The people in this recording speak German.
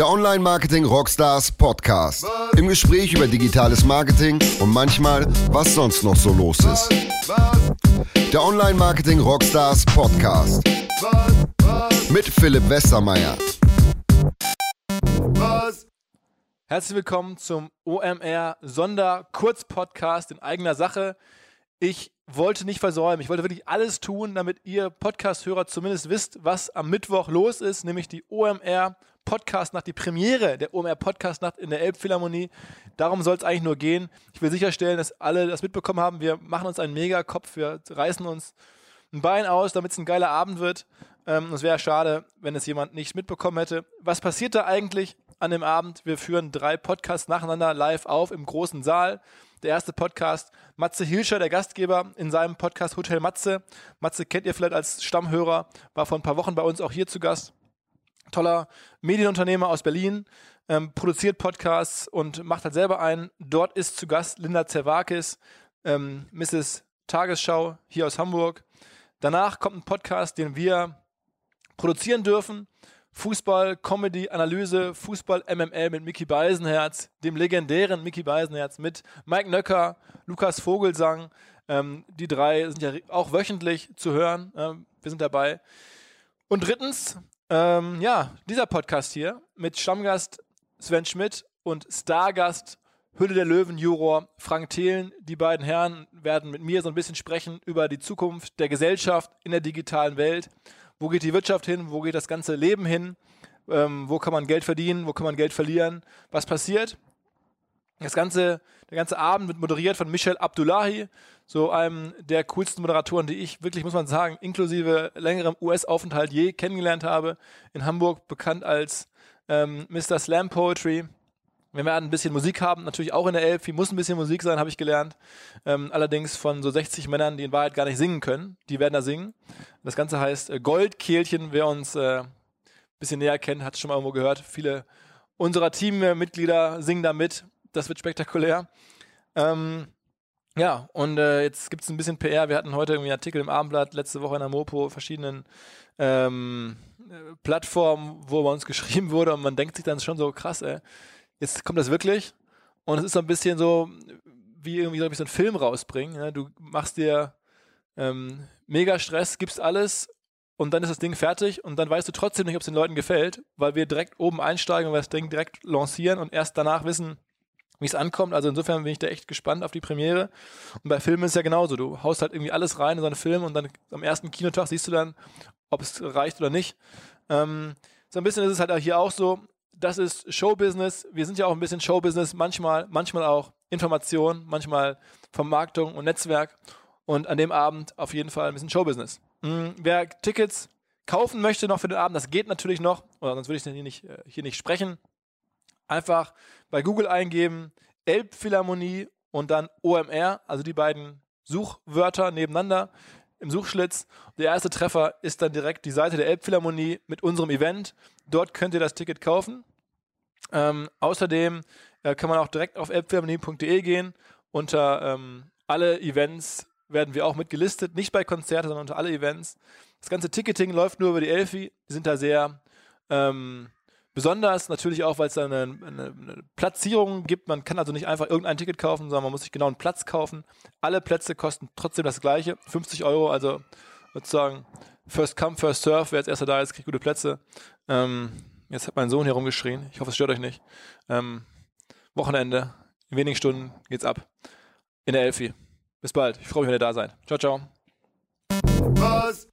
Der Online Marketing Rockstars Podcast. Im Gespräch über digitales Marketing und manchmal, was sonst noch so los ist. Der Online Marketing Rockstars Podcast. Mit Philipp Westermeier. Herzlich willkommen zum OMR Sonder-Kurz-Podcast in eigener Sache. Ich wollte nicht versäumen, ich wollte wirklich alles tun, damit ihr Podcast-Hörer zumindest wisst, was am Mittwoch los ist, nämlich die OMR Podcast-Nacht, die Premiere der OMR Podcast-Nacht in der Elbphilharmonie. Darum soll es eigentlich nur gehen. Ich will sicherstellen, dass alle das mitbekommen haben. Wir machen uns einen Mega-Kopf, wir reißen uns ein Bein aus, damit es ein geiler Abend wird. Ähm, es wäre schade, wenn es jemand nicht mitbekommen hätte. Was passiert da eigentlich an dem Abend? Wir führen drei Podcasts nacheinander live auf im großen Saal. Der erste Podcast, Matze Hilscher, der Gastgeber in seinem Podcast Hotel Matze. Matze kennt ihr vielleicht als Stammhörer, war vor ein paar Wochen bei uns auch hier zu Gast toller Medienunternehmer aus Berlin, ähm, produziert Podcasts und macht halt selber einen. Dort ist zu Gast Linda Zerwakis, ähm, Mrs. Tagesschau hier aus Hamburg. Danach kommt ein Podcast, den wir produzieren dürfen. Fußball, Comedy, Analyse, Fußball, MML mit Mickey Beisenherz, dem legendären Mickey Beisenherz mit Mike Nöcker, Lukas Vogelsang. Ähm, die drei sind ja auch wöchentlich zu hören. Ähm, wir sind dabei. Und drittens ähm, ja, dieser Podcast hier mit Stammgast Sven Schmidt und Stargast Hülle der Löwen Juror Frank Thelen. Die beiden Herren werden mit mir so ein bisschen sprechen über die Zukunft der Gesellschaft in der digitalen Welt. Wo geht die Wirtschaft hin? Wo geht das ganze Leben hin? Ähm, wo kann man Geld verdienen? Wo kann man Geld verlieren? Was passiert? Das ganze, der ganze Abend wird moderiert von Michel Abdullahi, so einem der coolsten Moderatoren, die ich wirklich, muss man sagen, inklusive längerem US-Aufenthalt je kennengelernt habe. In Hamburg bekannt als ähm, Mr. Slam Poetry. Wir werden ein bisschen Musik haben, natürlich auch in der Elfi, muss ein bisschen Musik sein, habe ich gelernt. Ähm, allerdings von so 60 Männern, die in Wahrheit gar nicht singen können. Die werden da singen. Das Ganze heißt äh, Goldkehlchen. Wer uns äh, ein bisschen näher kennt, hat es schon mal irgendwo gehört. Viele unserer Teammitglieder singen da mit das wird spektakulär. Ähm, ja, und äh, jetzt gibt es ein bisschen PR. Wir hatten heute irgendwie einen Artikel im Abendblatt, letzte Woche in der Mopo, verschiedenen ähm, Plattformen, wo bei uns geschrieben wurde und man denkt sich dann schon so, krass, ey, jetzt kommt das wirklich. Und es ist so ein bisschen so, wie irgendwie so ein Film rausbringen. Ne? Du machst dir ähm, mega Stress, gibst alles und dann ist das Ding fertig und dann weißt du trotzdem nicht, ob es den Leuten gefällt, weil wir direkt oben einsteigen und wir das Ding direkt lancieren und erst danach wissen, wie es ankommt. Also insofern bin ich da echt gespannt auf die Premiere. Und bei Filmen ist es ja genauso. Du haust halt irgendwie alles rein in so einen Film und dann am ersten Kinotag siehst du dann, ob es reicht oder nicht. Ähm, so ein bisschen ist es halt auch hier auch so. Das ist Showbusiness. Wir sind ja auch ein bisschen Showbusiness. Manchmal, manchmal auch Information, manchmal Vermarktung und Netzwerk. Und an dem Abend auf jeden Fall ein bisschen Showbusiness. Mhm. Wer Tickets kaufen möchte noch für den Abend, das geht natürlich noch. Oder sonst würde ich hier nicht, äh, hier nicht sprechen. Einfach bei Google eingeben, Elbphilharmonie und dann OMR, also die beiden Suchwörter nebeneinander im Suchschlitz. Der erste Treffer ist dann direkt die Seite der Elbphilharmonie mit unserem Event. Dort könnt ihr das Ticket kaufen. Ähm, außerdem äh, kann man auch direkt auf elbphilharmonie.de gehen. Unter ähm, alle Events werden wir auch mit gelistet. Nicht bei Konzerten, sondern unter alle Events. Das ganze Ticketing läuft nur über die Elfi. Die sind da sehr ähm, Besonders natürlich auch, weil es da eine, eine, eine, Platzierung gibt. Man kann also nicht einfach irgendein Ticket kaufen, sondern man muss sich genau einen Platz kaufen. Alle Plätze kosten trotzdem das gleiche, 50 Euro. Also sozusagen First Come, First Serve. Wer als erster da ist, kriegt gute Plätze. Ähm, jetzt hat mein Sohn hier rumgeschrien. Ich hoffe, es stört euch nicht. Ähm, Wochenende, in wenigen Stunden geht's ab. In der Elfi. Bis bald. Ich freue mich, wenn ihr da seid. Ciao, ciao. Was?